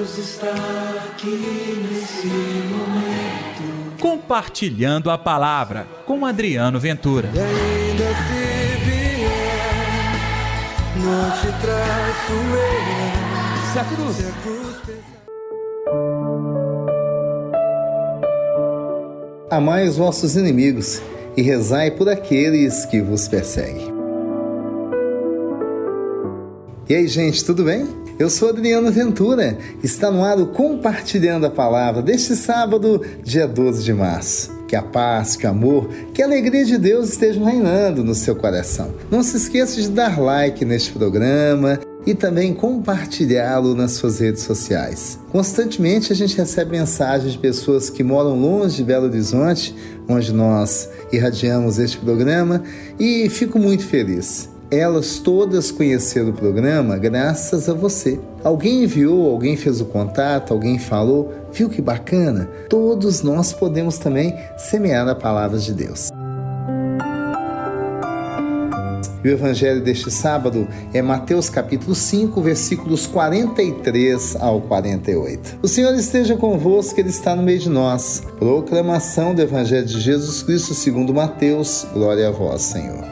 Deus está aqui nesse momento. Compartilhando a palavra com Adriano Ventura. E ainda se vier, não te traço eu. Se a cruz. Se a cruz pesar. Amai os vossos inimigos e rezai por aqueles que vos perseguem. E aí, gente, tudo bem? Eu sou Adriano Ventura. Está no ar o Compartilhando a Palavra deste sábado, dia 12 de março. Que a paz, que o amor, que a alegria de Deus estejam reinando no seu coração. Não se esqueça de dar like neste programa e também compartilhá-lo nas suas redes sociais. Constantemente a gente recebe mensagens de pessoas que moram longe de Belo Horizonte, onde nós irradiamos este programa, e fico muito feliz. Elas todas conheceram o programa graças a você. Alguém enviou, alguém fez o contato, alguém falou, viu que bacana? Todos nós podemos também semear a palavra de Deus. E o evangelho deste sábado é Mateus capítulo 5, versículos 43 ao 48. O Senhor esteja convosco, Ele está no meio de nós. Proclamação do evangelho de Jesus Cristo segundo Mateus. Glória a vós, Senhor.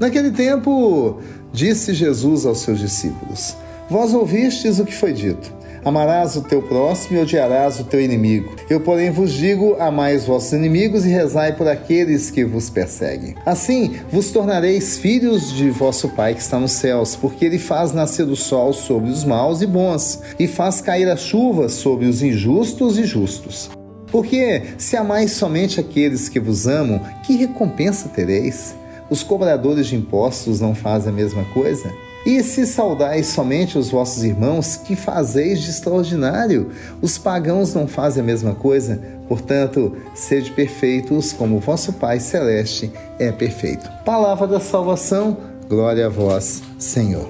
Naquele tempo, disse Jesus aos seus discípulos: Vós ouvistes o que foi dito. Amarás o teu próximo e odiarás o teu inimigo. Eu, porém, vos digo: amai os vossos inimigos e rezai por aqueles que vos perseguem. Assim vos tornareis filhos de vosso Pai que está nos céus, porque ele faz nascer o sol sobre os maus e bons, e faz cair a chuva sobre os injustos e justos. Porque se amais somente aqueles que vos amam, que recompensa tereis? Os cobradores de impostos não fazem a mesma coisa? E se saudais somente os vossos irmãos, que fazeis de extraordinário? Os pagãos não fazem a mesma coisa? Portanto, sede perfeitos, como vosso Pai Celeste é perfeito. Palavra da salvação, glória a vós, Senhor.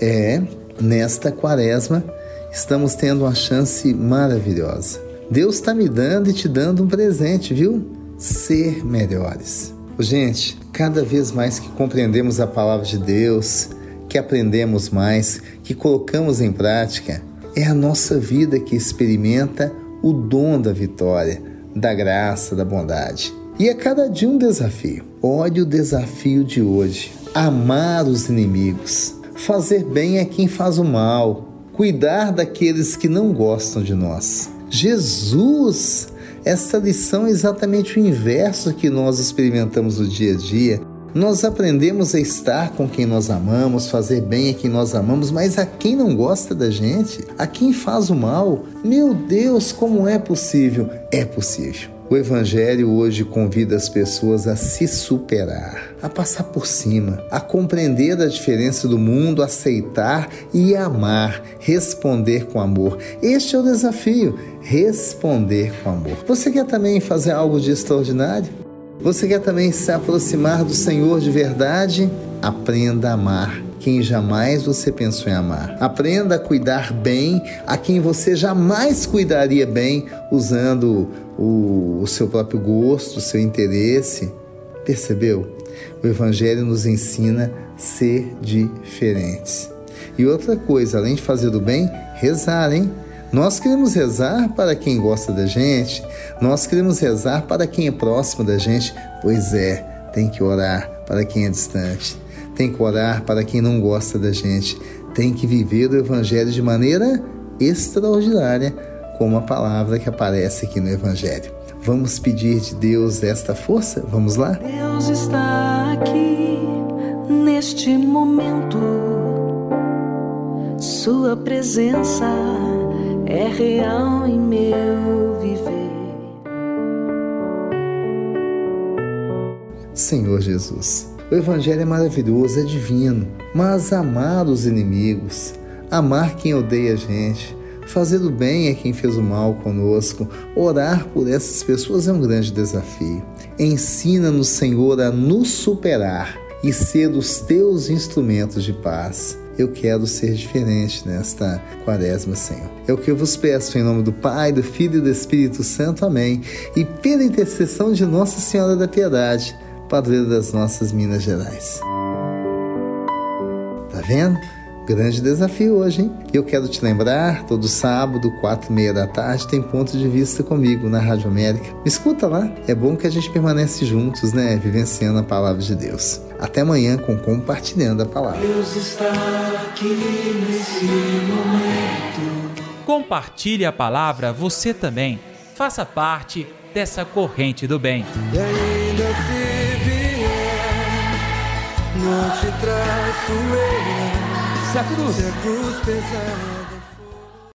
É, nesta quaresma, estamos tendo uma chance maravilhosa Deus está me dando e te dando um presente, viu? Ser melhores. Gente, cada vez mais que compreendemos a palavra de Deus, que aprendemos mais, que colocamos em prática, é a nossa vida que experimenta o dom da vitória, da graça, da bondade. E é cada dia um desafio. Olhe o desafio de hoje: amar os inimigos, fazer bem a quem faz o mal, cuidar daqueles que não gostam de nós. Jesus, essa lição é exatamente o inverso que nós experimentamos no dia a dia. Nós aprendemos a estar com quem nós amamos, fazer bem a quem nós amamos, mas a quem não gosta da gente, a quem faz o mal, meu Deus, como é possível? É possível. O Evangelho hoje convida as pessoas a se superar, a passar por cima, a compreender a diferença do mundo, aceitar e amar, responder com amor. Este é o desafio: responder com amor. Você quer também fazer algo de extraordinário? Você quer também se aproximar do Senhor de verdade? Aprenda a amar quem jamais você pensou em amar. Aprenda a cuidar bem a quem você jamais cuidaria bem usando o, o seu próprio gosto, o seu interesse. Percebeu? O Evangelho nos ensina a ser diferentes. E outra coisa, além de fazer o bem, rezar, hein? Nós queremos rezar para quem gosta da gente, nós queremos rezar para quem é próximo da gente. Pois é, tem que orar para quem é distante, tem que orar para quem não gosta da gente, tem que viver o Evangelho de maneira extraordinária, como a palavra que aparece aqui no Evangelho. Vamos pedir de Deus esta força? Vamos lá? Deus está aqui neste momento, Sua presença é real em meu viver. Senhor Jesus, o Evangelho é maravilhoso, é divino, mas amar os inimigos, amar quem odeia a gente, fazer o bem a quem fez o mal conosco, orar por essas pessoas é um grande desafio. Ensina-nos, Senhor, a nos superar e ser os teus instrumentos de paz. Eu quero ser diferente nesta quaresma, Senhor. É o que eu vos peço em nome do Pai, do Filho e do Espírito Santo. Amém. E pela intercessão de Nossa Senhora da Piedade, padroeiro das nossas Minas Gerais. Tá vendo? Grande desafio hoje, hein? Eu quero te lembrar, todo sábado, quatro e meia da tarde, tem ponto de vista comigo na Rádio América. Me escuta lá, é bom que a gente permanece juntos, né? Vivenciando a palavra de Deus. Até amanhã com Compartilhando a Palavra. Deus está aqui nesse momento. Compartilhe a palavra você também. Faça parte dessa corrente do bem. E ainda vier, não te traço eu. Se a cruz Se a cruz pesar.